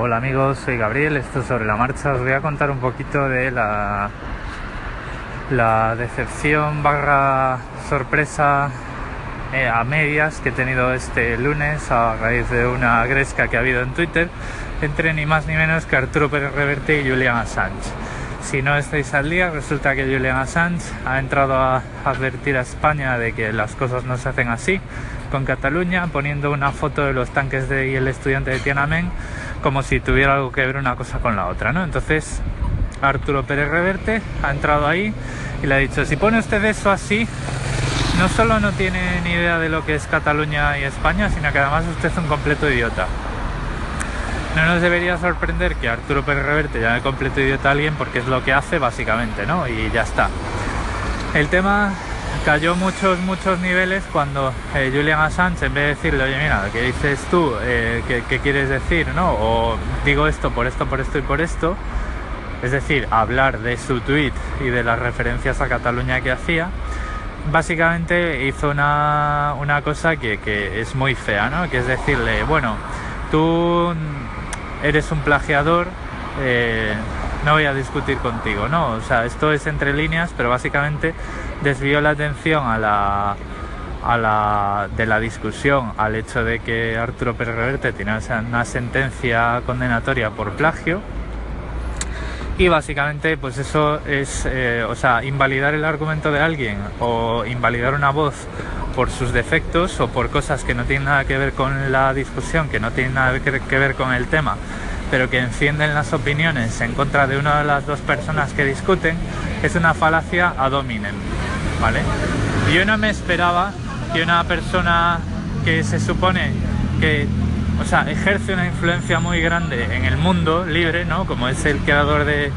Hola amigos, soy Gabriel, esto es sobre la marcha. Os voy a contar un poquito de la, la decepción barra sorpresa eh, a medias que he tenido este lunes a raíz de una gresca que ha habido en Twitter entre ni más ni menos que Arturo Pérez Reverte y Julian Assange. Si no estáis al día, resulta que Julian Assange ha entrado a advertir a España de que las cosas no se hacen así con Cataluña, poniendo una foto de los tanques de, y el estudiante de Tiananmen como si tuviera algo que ver una cosa con la otra, ¿no? Entonces Arturo Pérez Reverte ha entrado ahí y le ha dicho, si pone usted eso así, no solo no tiene ni idea de lo que es Cataluña y España, sino que además usted es un completo idiota. No nos debería sorprender que Arturo Pérez Reverte llame completo idiota a alguien porque es lo que hace básicamente, ¿no? Y ya está. El tema cayó muchos, muchos niveles cuando eh, Julian Assange, en vez de decirle, oye, mira, ¿qué dices tú? Eh, ¿qué, quieres decir? ¿no? O digo esto por esto, por esto y por esto. Es decir, hablar de su tweet y de las referencias a Cataluña que hacía. Básicamente hizo una, cosa que, es muy fea, ¿no? Que es decirle, bueno, tú eres un plagiador, eh, no voy a discutir contigo, ¿no? O sea, esto es entre líneas, pero básicamente desvió la atención a la, a la, de la discusión al hecho de que Arturo Pérez Reverte tiene una sentencia condenatoria por plagio y básicamente pues eso es eh, o sea invalidar el argumento de alguien o invalidar una voz por sus defectos o por cosas que no tienen nada que ver con la discusión que no tienen nada que ver con el tema pero que encienden las opiniones en contra de una de las dos personas que discuten es una falacia ad hominem ¿vale? Yo no me esperaba que una persona que se supone que, o sea, ejerce una influencia muy grande en el mundo libre, ¿no? Como es el creador de,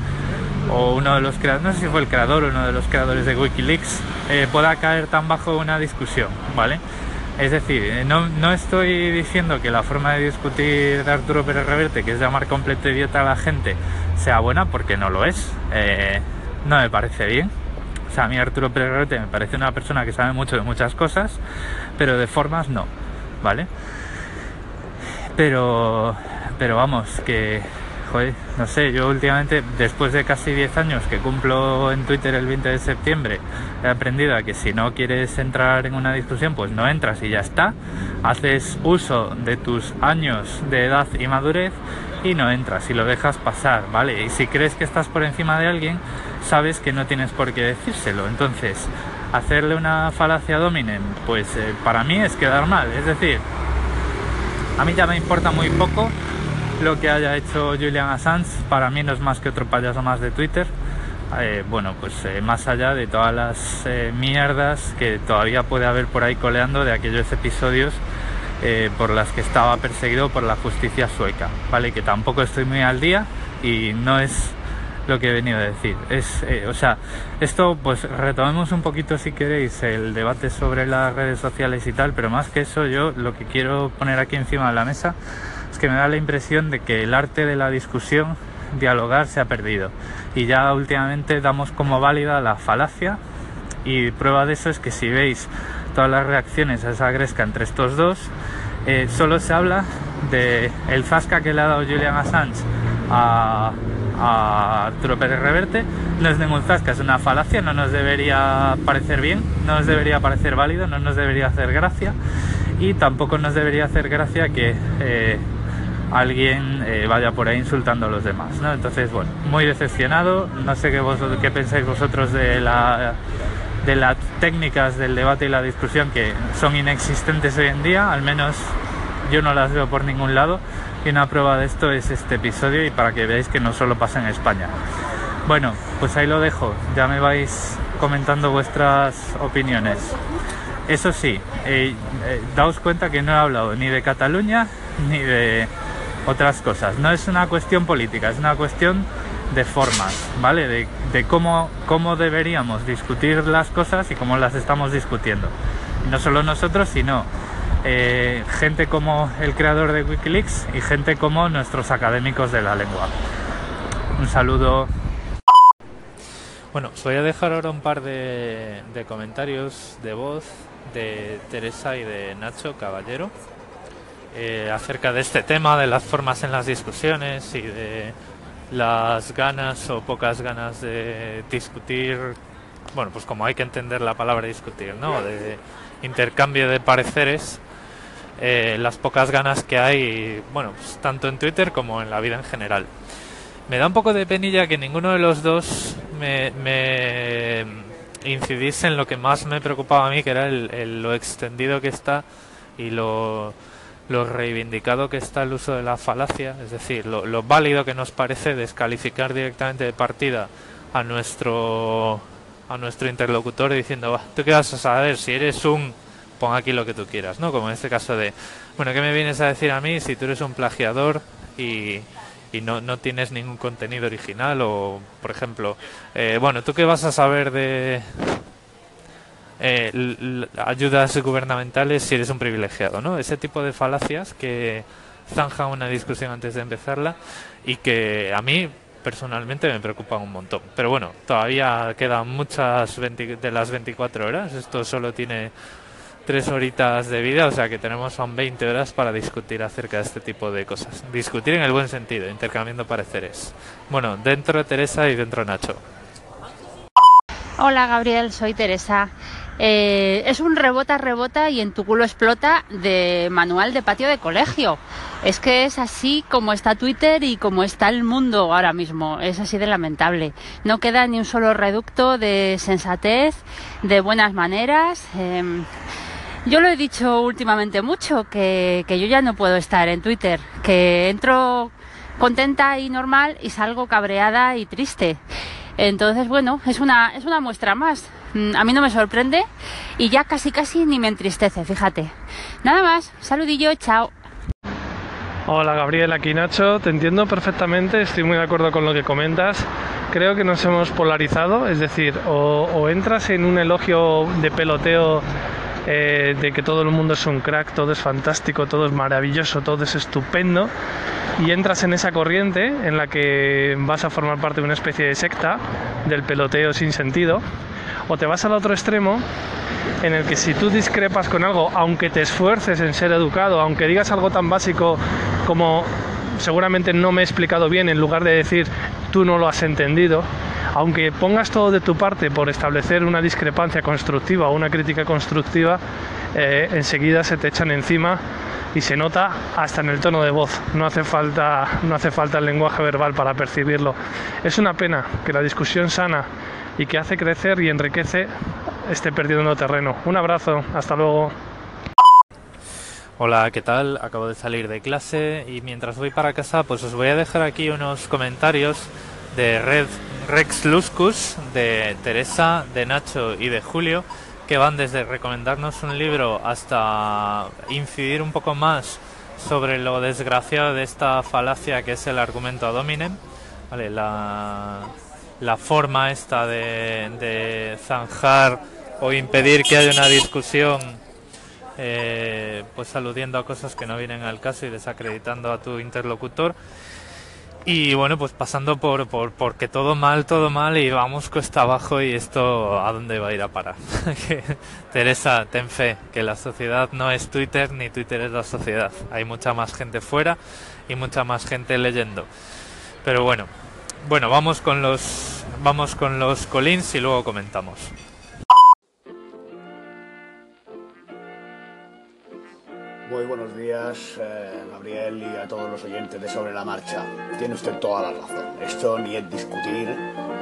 o uno de los creadores, no sé si fue el creador o uno de los creadores de Wikileaks, eh, pueda caer tan bajo una discusión, ¿vale? Es decir, eh, no, no, estoy diciendo que la forma de discutir de Arturo Pérez Reverte, que es llamar completo idiota a la gente, sea buena, porque no lo es. Eh, no me parece bien. O sea, a mí Arturo Pérez me parece una persona que sabe mucho de muchas cosas, pero de formas no, ¿vale? Pero, pero vamos, que, no sé, yo últimamente, después de casi 10 años que cumplo en Twitter el 20 de septiembre, he aprendido a que si no quieres entrar en una discusión, pues no entras y ya está. Haces uso de tus años de edad y madurez y no entras y lo dejas pasar, ¿vale? Y si crees que estás por encima de alguien, sabes que no tienes por qué decírselo. Entonces, hacerle una falacia dominen, pues eh, para mí es quedar mal. Es decir, a mí ya me importa muy poco lo que haya hecho Julian Assange. Para mí no es más que otro payaso más de Twitter. Eh, bueno, pues eh, más allá de todas las mierdas que todavía puede haber por ahí coleando de aquellos episodios por las que estaba perseguido por la justicia sueca, ¿vale? Que tampoco estoy muy al día y no es lo que he venido a decir. Es, eh, o sea, esto pues retomemos un poquito si queréis el debate sobre las redes sociales y tal, pero más que eso yo lo que quiero poner aquí encima de la mesa es que me da la impresión de que el arte de la discusión, dialogar, se ha perdido. Y ya últimamente damos como válida la falacia y prueba de eso es que si veis todas las reacciones a esa gresca entre estos dos, eh, solo se habla de el zasca que le ha dado Julian Assange a a Arturo Pérez Reverte. No es ningún zasca, es una falacia, no nos debería parecer bien, no nos debería parecer válido, no nos debería hacer gracia y tampoco nos debería hacer gracia que eh, alguien eh, vaya por ahí insultando a los demás. ¿no? Entonces, bueno, muy decepcionado, no sé qué, vosotros, qué pensáis vosotros de la de las técnicas del debate y la discusión que son inexistentes hoy en día, al menos yo no las veo por ningún lado y una prueba de esto es este episodio y para que veáis que no solo pasa en España. Bueno, pues ahí lo dejo, ya me vais comentando vuestras opiniones. Eso sí, eh, eh, daos cuenta que no he hablado ni de Cataluña ni de otras cosas. No es una cuestión política, es una cuestión de formas, ¿vale? De, de cómo, cómo deberíamos discutir las cosas y cómo las estamos discutiendo. no solo nosotros, sino eh, gente como el creador de Wikileaks y gente como nuestros académicos de la lengua. Un saludo. Bueno, os voy a dejar ahora un par de, comentarios de voz de Teresa y de Nacho Caballero. Eh, acerca de este tema, de las formas en las discusiones y de las ganas o pocas ganas de discutir, bueno, pues como hay que entender la palabra discutir, ¿no? De intercambio de pareceres, eh, las pocas ganas que hay, bueno, pues tanto en Twitter como en la vida en general. Me da un poco de penilla que ninguno de los dos me, me en lo que más me preocupaba a mí, que era el, lo extendido que está y lo, lo, reivindicado que está el uso de la falacia, es decir, lo, válido que nos parece descalificar directamente de partida a nuestro a nuestro interlocutor diciendo, ¿tú qué vas a saber? Si eres un... pon aquí lo que tú quieras, ¿no? Como en este caso de, bueno, ¿qué me vienes a decir a mí si tú eres un plagiador y y no, no tienes ningún contenido original o, por ejemplo, eh, bueno, ¿tú qué vas a saber de eh, ayudas gubernamentales si eres un privilegiado? ¿no? Ese tipo de falacias que zanjan una discusión antes de empezarla y que a mí personalmente me preocupan un montón. Pero bueno, todavía quedan muchas de las 24 horas. Esto solo tiene tres horitas de vida, o sea que tenemos son 20 horas para discutir acerca de este tipo de cosas. Discutir en el buen sentido, intercambiando pareceres. Bueno, dentro Teresa y dentro Nacho. Hola Gabriel, soy Teresa. Eh, es un rebota, rebota y en tu culo explota de manual de patio de colegio. Es que es así como está Twitter y como está el mundo ahora mismo. Es así de lamentable. No queda ni un solo reducto de sensatez, de buenas maneras. Em, yo lo he dicho últimamente mucho, que, yo ya no puedo estar en Twitter, que entro contenta y normal y salgo cabreada y triste. Entonces, bueno, es una, es una muestra más. Mm, a mí no me sorprende y ya casi casi ni me entristece, fíjate. Nada más, saludillo, chao. Hola Gabriel, aquí Nacho, te entiendo perfectamente, estoy muy de acuerdo con lo que comentas. Creo que nos hemos polarizado, es decir, o, entras en un elogio de peloteo eh, de que todo el mundo es un crack, todo es fantástico, todo es maravilloso, todo es estupendo, y entras en esa corriente en la que vas a formar parte de una especie de secta del peloteo sin sentido, o te vas al otro extremo en el que si tú discrepas con algo, aunque te esfuerces en ser educado, aunque digas algo tan básico como seguramente no me he explicado bien, en lugar de decir tú no lo has entendido, aunque pongas todo de tu parte por establecer una discrepancia constructiva o una crítica constructiva, eh, enseguida se te echan encima y se nota hasta en el tono de voz. No hace falta, no hace falta el lenguaje verbal para percibirlo. Es una pena que la discusión sana y que hace crecer y enriquece esté perdiendo terreno. Un abrazo, hasta luego. Hola, ¿qué tal? Acabo de salir de clase y mientras voy para casa pues os voy a dejar aquí unos comentarios de Red Rex Luscus, de Teresa, de Nacho y de Julio, que van desde recomendarnos un libro hasta incidir un poco más sobre lo desgraciado de esta falacia que es el argumento ad hominem, ¿vale? la, forma esta de, de zanjar o impedir que haya una discusión eh, pues aludiendo a cosas que no vienen al caso y desacreditando a tu interlocutor y bueno, pues pasando por, por porque todo mal, todo mal y vamos cuesta abajo y esto a dónde va a ir a parar. Teresa, ten fe, que la sociedad no es Twitter ni Twitter es la sociedad. Hay mucha más gente fuera y mucha más gente leyendo. Pero bueno, bueno, vamos con los vamos con los colins y luego comentamos. Muy buenos días, eh, Gabriel, y a todos los oyentes de Sobre la Marcha. Tiene usted toda la razón. Esto ni es discutir,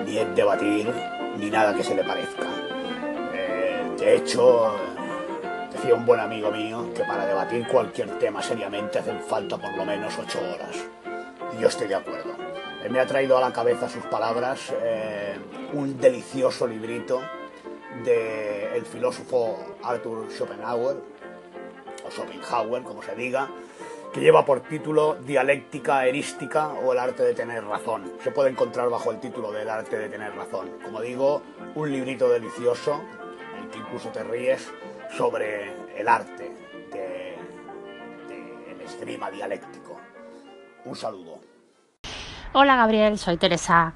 ni es debatir, ni nada que se le parezca. Eh, de hecho, decía un buen amigo mío que para debatir cualquier tema seriamente hacen falta por lo menos ocho horas. Y yo estoy de acuerdo. Él me ha traído a la cabeza sus palabras eh, un delicioso librito del el filósofo Arthur Schopenhauer, Schopenhauer, como se diga, que lleva por título Dialéctica Erística o el arte de tener razón. Se puede encontrar bajo el título del arte de tener razón. Como digo, un librito delicioso, en que incluso te ríes, sobre el arte del de, esgrima dialéctico. Un saludo. Hola Gabriel, soy Teresa.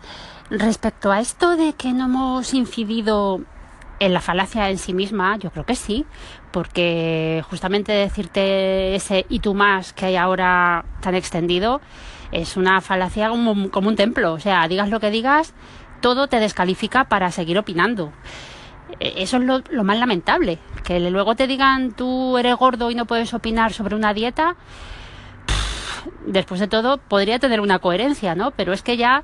Respecto a esto de que no hemos incidido en la falacia en sí misma, yo creo que sí, porque justamente decirte ese y tú más que hay ahora tan extendido es una falacia como, un templo. O sea, digas lo que digas, todo te descalifica para seguir opinando. E, eso es lo, más lamentable. Que luego te digan tú eres gordo y no puedes opinar sobre una dieta. Después de todo, podría tener una coherencia, ¿no? Pero es que ya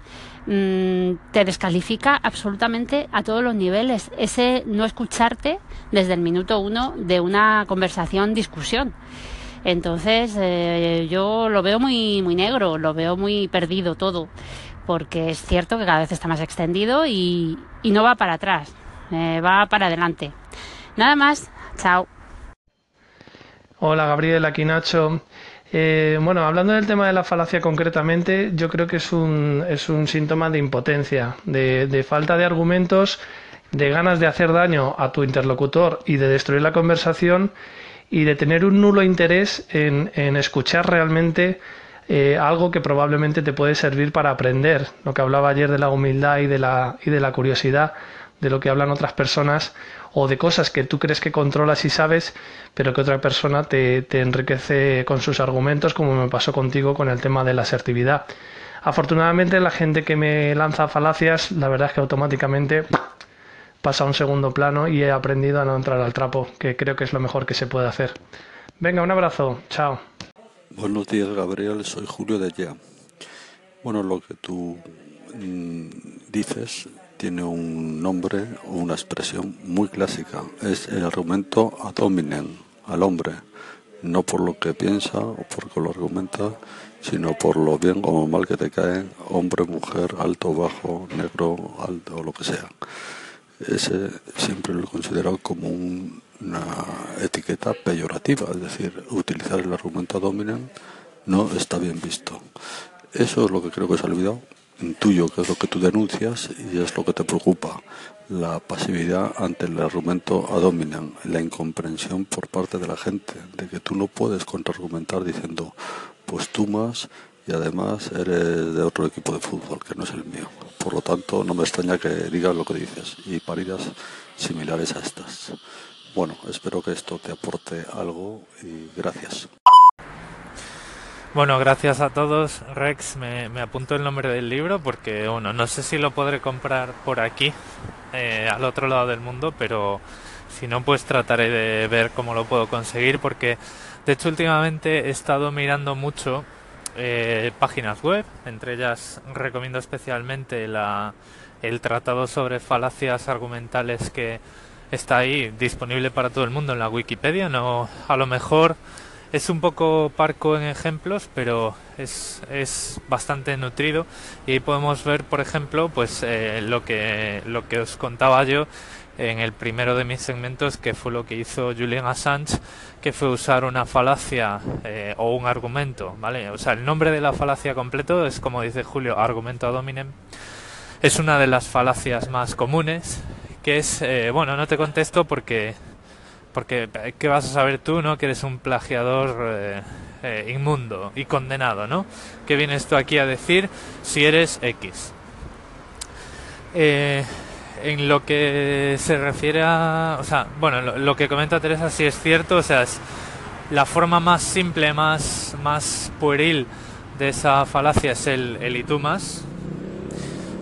mmm, te descalifica absolutamente a todos los niveles. Ese no escucharte desde el minuto uno de una conversación, discusión. Entonces, eh, yo lo veo muy, muy negro, lo veo muy perdido todo, porque es cierto que cada vez está más extendido y, y no va para atrás, eh, va para adelante. Nada más, chao. Hola Gabriel, aquí Nacho. Eh, bueno, hablando del tema de la falacia concretamente, yo creo que es un, es un síntoma de impotencia, de, falta de argumentos, de ganas de hacer daño a tu interlocutor y de destruir la conversación y de tener un nulo interés en, en escuchar realmente eh, algo que probablemente te puede servir para aprender. Lo que hablaba ayer de la humildad y de la, y de la curiosidad, de lo que hablan otras personas o de cosas que tú crees que controlas y sabes, pero que otra persona te, te enriquece con sus argumentos, como me pasó contigo con el tema de la asertividad. Afortunadamente la gente que me lanza falacias, la verdad es que automáticamente pasa a un segundo plano y he aprendido a no entrar al trapo, que creo que es lo mejor que se puede hacer. Venga, un abrazo, chao. Buenos días, Gabriel, soy Julio de Ya. Bueno, lo que tú mmm, dices tiene un nombre o una expresión muy clásica. Es el argumento ad hominem, al hombre, no por lo que piensa o porque lo argumenta, sino por lo bien o mal que te cae, hombre, mujer, alto, bajo, negro, alto o lo que sea ese siempre lo he considerado como un, una etiqueta peyorativa, es decir, utilizar el argumento dominant no está bien visto. Eso es lo que creo que se ha olvidado. Intuyo que es lo que tú denuncias y es lo que te preocupa, la pasividad ante el argumento ad hominem, la incomprensión por parte de la gente, de que tú no puedes contraargumentar diciendo, pues tú más y además eres de otro equipo de fútbol que no es el mío. Por lo tanto, no me extraña que digas lo que dices y paridas similares a estas. Bueno, espero que esto te aporte algo y gracias. Bueno, gracias a todos. Rex, me, apunto el nombre del libro porque, bueno, no sé si lo podré comprar por aquí, eh, al otro lado del mundo, pero si no, pues trataré de ver cómo lo puedo conseguir porque, de hecho, últimamente he estado mirando mucho eh, páginas web, entre ellas recomiendo especialmente la, el tratado sobre falacias argumentales que está ahí disponible para todo el mundo en la Wikipedia. No, a lo mejor es un poco parco en ejemplos, pero es, es bastante nutrido y ahí podemos ver, por ejemplo, pues eh, lo que lo que os contaba yo en el primero de mis segmentos, que fue lo que hizo Julian Assange, que fue usar una falacia eh, o un argumento, ¿vale? O sea, el nombre de la falacia completo es, como dice Julio, argumento ad hominem. Es una de las falacias más comunes, que es, eh, bueno, no te contesto porque, porque, ¿qué vas a saber tú, no? Que eres un plagiador eh, eh, inmundo y condenado, ¿no? ¿Qué vienes tú aquí a decir si eres X? Eh, en lo que se refiere a, o sea, bueno, lo, que comenta Teresa sí es cierto, o sea, es la forma más simple, más, más pueril de esa falacia es el, el más,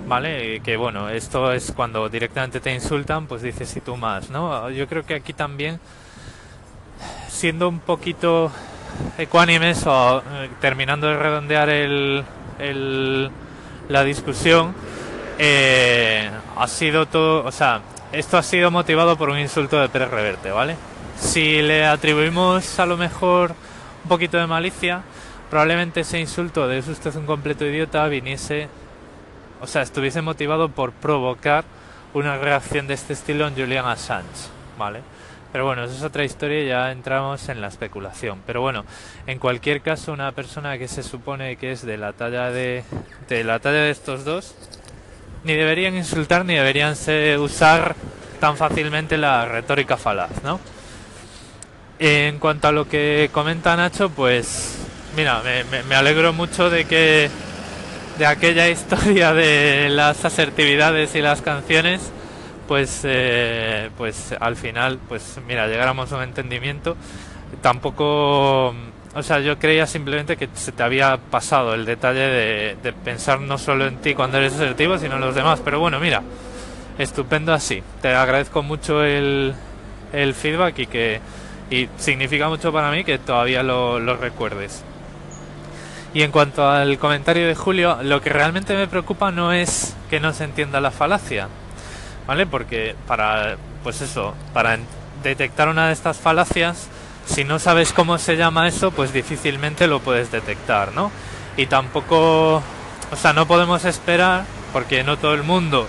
¿vale? Que bueno, esto es cuando directamente te insultan, pues dices y tú más, ¿no? Yo creo que aquí también, siendo un poquito ecuánimes o eh, terminando de redondear el, el, la discusión, eh, ha sido todo, o sea, esto ha sido motivado por un insulto de Pérez Reverte, ¿vale? Si le atribuimos a lo mejor un poquito de malicia, probablemente ese insulto de es usted un completo idiota viniese, o sea, estuviese motivado por provocar una reacción de este estilo en Julian Assange, ¿vale? Pero bueno, eso es otra historia y ya entramos en la especulación. Pero bueno, en cualquier caso, una persona que se supone que es de la talla de, de la talla de estos dos, ni deberían insultar ni deberían ser, usar tan fácilmente la retórica falaz, ¿no? En cuanto a lo que comenta Nacho, pues mira, me alegro mucho de que de aquella historia de las asertividades y las canciones, pues, eh, pues al final, pues mira, llegáramos a un entendimiento. Tampoco, o sea, yo creía simplemente que se te había pasado el detalle de, de pensar no solo en ti cuando eres asertivo, sino en los demás. Pero bueno, mira, estupendo así. Te agradezco mucho el, el feedback y que y significa mucho para mí que todavía lo, lo recuerdes. Y en cuanto al comentario de Julio, lo que realmente me preocupa no es que no se entienda la falacia, ¿vale? Porque para, pues eso, para detectar una de estas falacias, si no sabes cómo se llama eso, pues difícilmente lo puedes detectar, ¿no? Y tampoco, o sea, no podemos esperar, porque no todo el mundo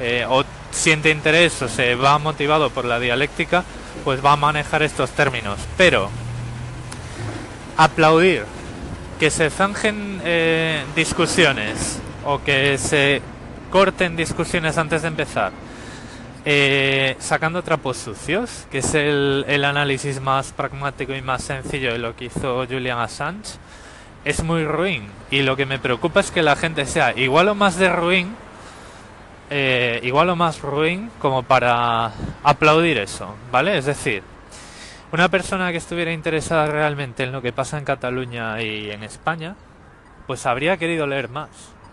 eh, o siente interés o se va motivado por la dialéctica, pues va a manejar estos términos. Pero aplaudir que se zanjen eh, discusiones o que se corten discusiones antes de empezar, eh, sacando trapos sucios, que es el, análisis más pragmático y más sencillo de lo que hizo Julian Assange, es muy ruin. Y lo que me preocupa es que la gente sea igual o más de ruin, eh, igual o más ruin como para aplaudir eso, ¿vale? Es decir, una persona que estuviera interesada realmente en lo que pasa en Cataluña y en España, pues habría querido leer más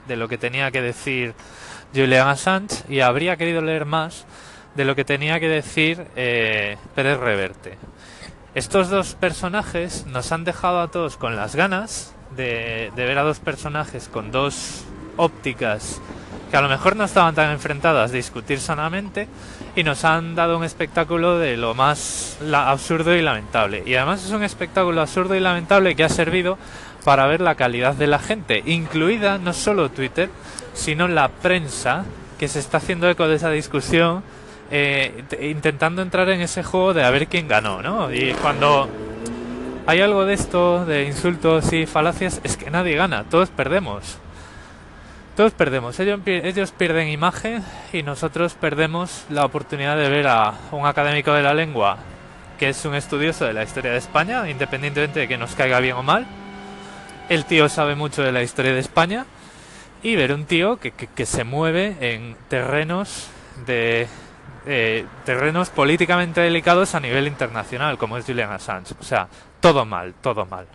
de lo que tenía que decir Julian Assange y habría querido leer más de lo que tenía que decir eh, Pérez Reverte. Estos dos personajes nos han dejado a todos con las ganas de, de ver a dos personajes con dos ópticas que a lo mejor no estaban tan enfrentadas, discutir sanamente y nos han dado un espectáculo de lo más absurdo y lamentable. Y además es un espectáculo absurdo y lamentable que ha servido para ver la calidad de la gente, incluida no solo Twitter, sino la prensa que se está haciendo eco de esa discusión, eh, intentando entrar en ese juego de a ver quién ganó, ¿no? Y cuando hay algo de esto, de insultos y falacias, es que nadie gana, todos perdemos. Todos perdemos, ellos, ellos pierden imagen y nosotros perdemos la oportunidad de ver a un académico de la lengua que es un estudioso de la historia de España, independientemente de que nos caiga bien o mal. El tío sabe mucho de la historia de España y ver un tío que, que, que se mueve en terrenos de eh, terrenos políticamente delicados a nivel internacional, como es Julian Assange. O sea, todo mal, todo mal.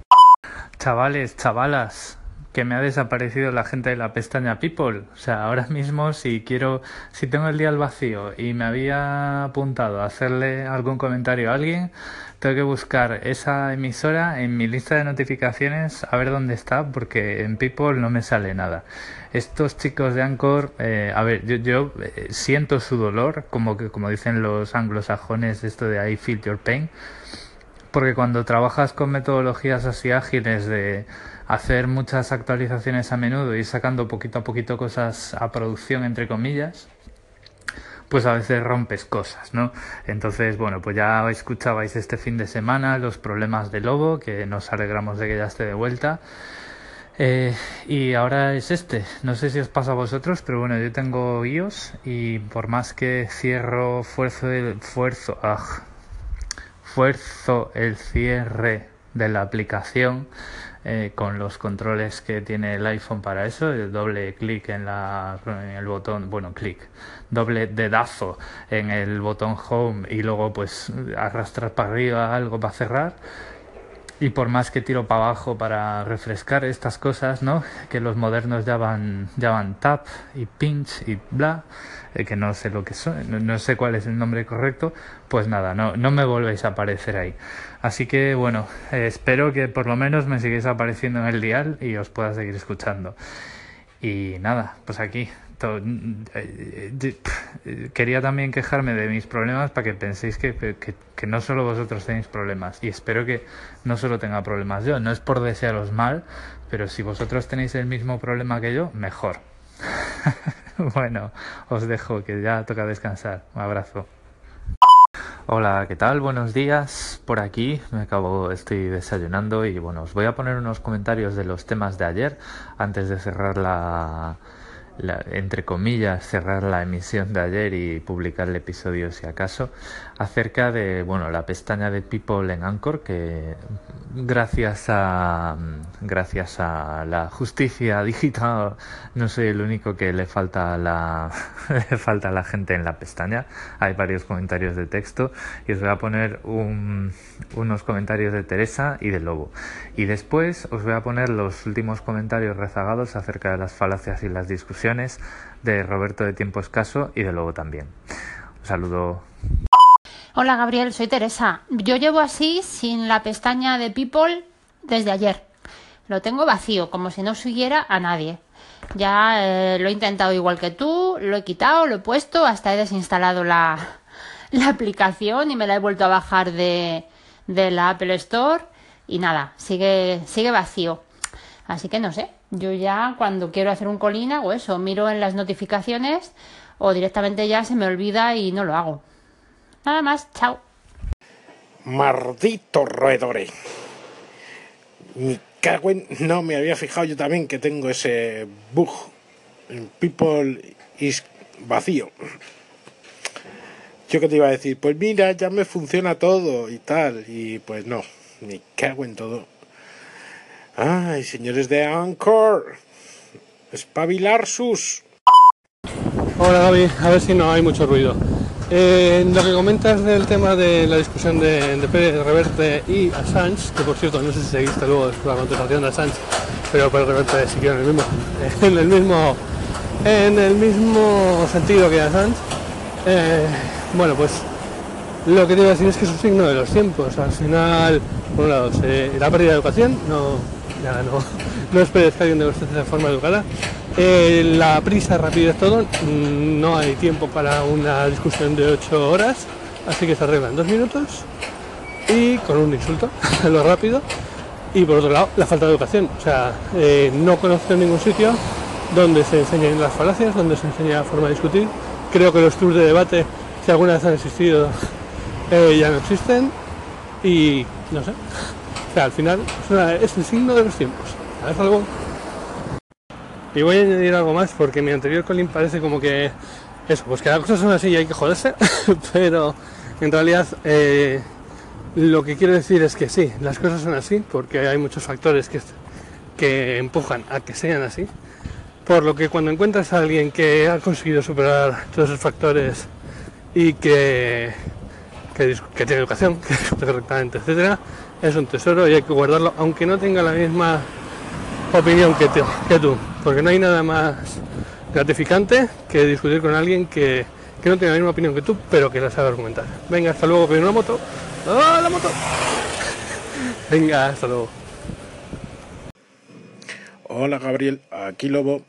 Chavales, chavalas, que me ha desaparecido la gente de la pestaña People. O sea, ahora mismo si quiero, si tengo el día al vacío y me había apuntado a hacerle algún comentario a alguien, tengo que buscar esa emisora en mi lista de notificaciones a ver dónde está, porque en People no me sale nada. Estos chicos de Anchor, eh, a ver, yo, yo eh, siento su dolor, como que como dicen los anglosajones, esto de I feel your pain, porque cuando trabajas con metodologías así ágiles de hacer muchas actualizaciones a menudo y sacando poquito a poquito cosas a producción, entre comillas, pues a veces rompes cosas, ¿no? Entonces, bueno, pues ya escuchabais este fin de semana los problemas de Lobo, que nos alegramos de que ya esté de vuelta. Eh, y ahora es este. No sé si os pasa a vosotros, pero bueno, yo tengo iOS y por más que cierro, fuerzo el, fuerzo, ah, fuerzo el cierre de la aplicación, eh, con los controles que tiene el iPhone para eso, doble clic en, la, el botón, bueno, clic, doble dedazo en el botón home y luego pues arrastrar para arriba algo para cerrar. Y por más que tiro para abajo para refrescar estas cosas, ¿no? Que los modernos ya van tap y pinch y bla, eh, que no sé lo que son, no, sé cuál es el nombre correcto, pues nada, no, no me volvéis a aparecer ahí. Así que bueno, eh, espero que por lo menos me sigáis apareciendo en el dial y os pueda seguir escuchando. Y nada, pues aquí. Todo, eh, eh, quería también quejarme de mis problemas para que penséis que, que, no solo vosotros tenéis problemas. Y espero que no solo tenga problemas yo. No es por desearos mal, pero si vosotros tenéis el mismo problema que yo, mejor. bueno, os dejo que ya toca descansar. Un abrazo. Hola, ¿qué tal? Buenos días. Por aquí me acabo, estoy desayunando y bueno, os voy a poner unos comentarios de los temas de ayer antes de cerrar la, entre comillas, cerrar la emisión de ayer y publicar el episodio si acaso, acerca de, bueno, la pestaña de People en Anchor, que gracias a, gracias a la justicia digital, no soy el único que le falta la, le falta a la gente en la pestaña. Hay varios comentarios de texto y os voy a poner unos comentarios de Teresa y de Lobo. Y después os voy a poner los últimos comentarios rezagados acerca de las falacias y las discusiones de Roberto de Tiempo Escaso y de Lobo también. Un saludo. Hola Gabriel, soy Teresa. Yo llevo así sin la pestaña de People desde ayer. Lo tengo vacío, como si no siguiera a nadie. Ya eh, lo he intentado igual que tú, lo he quitado, lo he puesto, hasta he desinstalado la, la aplicación y me la he vuelto a bajar de, de la Apple Store y nada, sigue, sigue vacío. Así que no sé, yo ya cuando quiero hacer un colina o eso, miro en las notificaciones o directamente ya se me olvida y no lo hago. Nada más, chao. Maldito roedore. Mi cago No me había fijado yo también que tengo ese bug. People is vacío. Yo que te iba a decir, pues mira, ya me funciona todo y tal. Y pues no, me cago en todo. Ay, señores de Anchor, espabilar sus. Hola Gaby, a ver si no hay mucho ruido. Eh, lo que comentas del tema de la discusión de, de Pérez Reverte y Assange, que por cierto no sé si seguiste luego la contestación de Assange, pero Pérez Reverte siguió en el mismo, en el mismo, en el mismo sentido que Assange. Eh, bueno, pues lo que te iba a decir es que es un signo de los tiempos. Al final, por un lado, la pérdida de educación, no, no, no esperes que alguien usted de forma educada. Eh, la prisa, rapidez, todo, mm, no hay tiempo para una discusión de 8 horas, así que se arregla en dos minutos y con un insulto, lo rápido. Y por otro lado, la falta de educación. O sea, eh, no conozco ningún sitio donde se enseñen las falacias, donde se enseña la forma de discutir. Creo que los tours de debate, si alguna vez han existido, eh, ya no existen. Y no sé, al final es, el signo de los tiempos. ¿Sabes algo? Y voy a añadir algo más porque mi anterior Colin parece como que eso, pues que las cosas son así y hay que joderse, pero en realidad eh, lo que quiero decir es que sí, las cosas son así porque hay muchos factores que, que empujan a que sean así. Por lo que cuando encuentras a alguien que ha conseguido superar todos esos factores y que, que, tiene educación, que correctamente, etcétera, es un tesoro y hay que guardarlo, aunque no tenga la misma opinión que, que tú, porque no hay nada más gratificante que discutir con alguien que, que, no tiene la misma opinión que tú, pero que la sabe argumentar. Venga, hasta luego, pero una moto. ¡Ah, la moto! Venga, hasta luego. Hola Gabriel, aquí Lobo.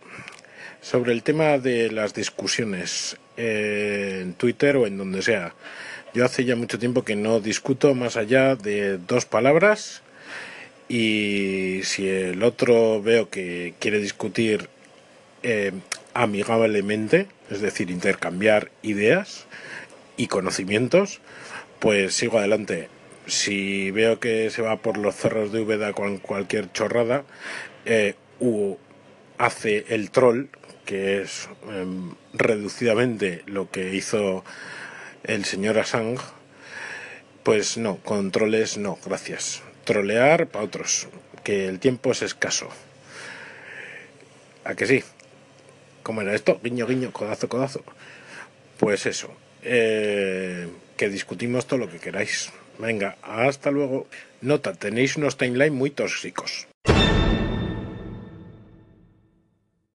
Sobre el tema de las discusiones en Twitter o en donde sea. Yo hace ya mucho tiempo que no discuto más allá de dos palabras y si el otro veo que quiere discutir eh, amigablemente, es decir, intercambiar ideas y conocimientos, pues sigo adelante. Si veo que se va por los cerros de Úbeda con cualquier chorrada, eh, u hace el troll, que es em, reducidamente lo que hizo el señor Assange, pues no, controles no, gracias. Trolear para otros, que el tiempo es escaso. ¿A que sí? ¿Cómo era esto? Guiño, guiño, codazo, codazo. Pues eso, eh, que discutimos todo lo que queráis. Venga, hasta luego. Nota, tenéis unos timeline muy tóxicos.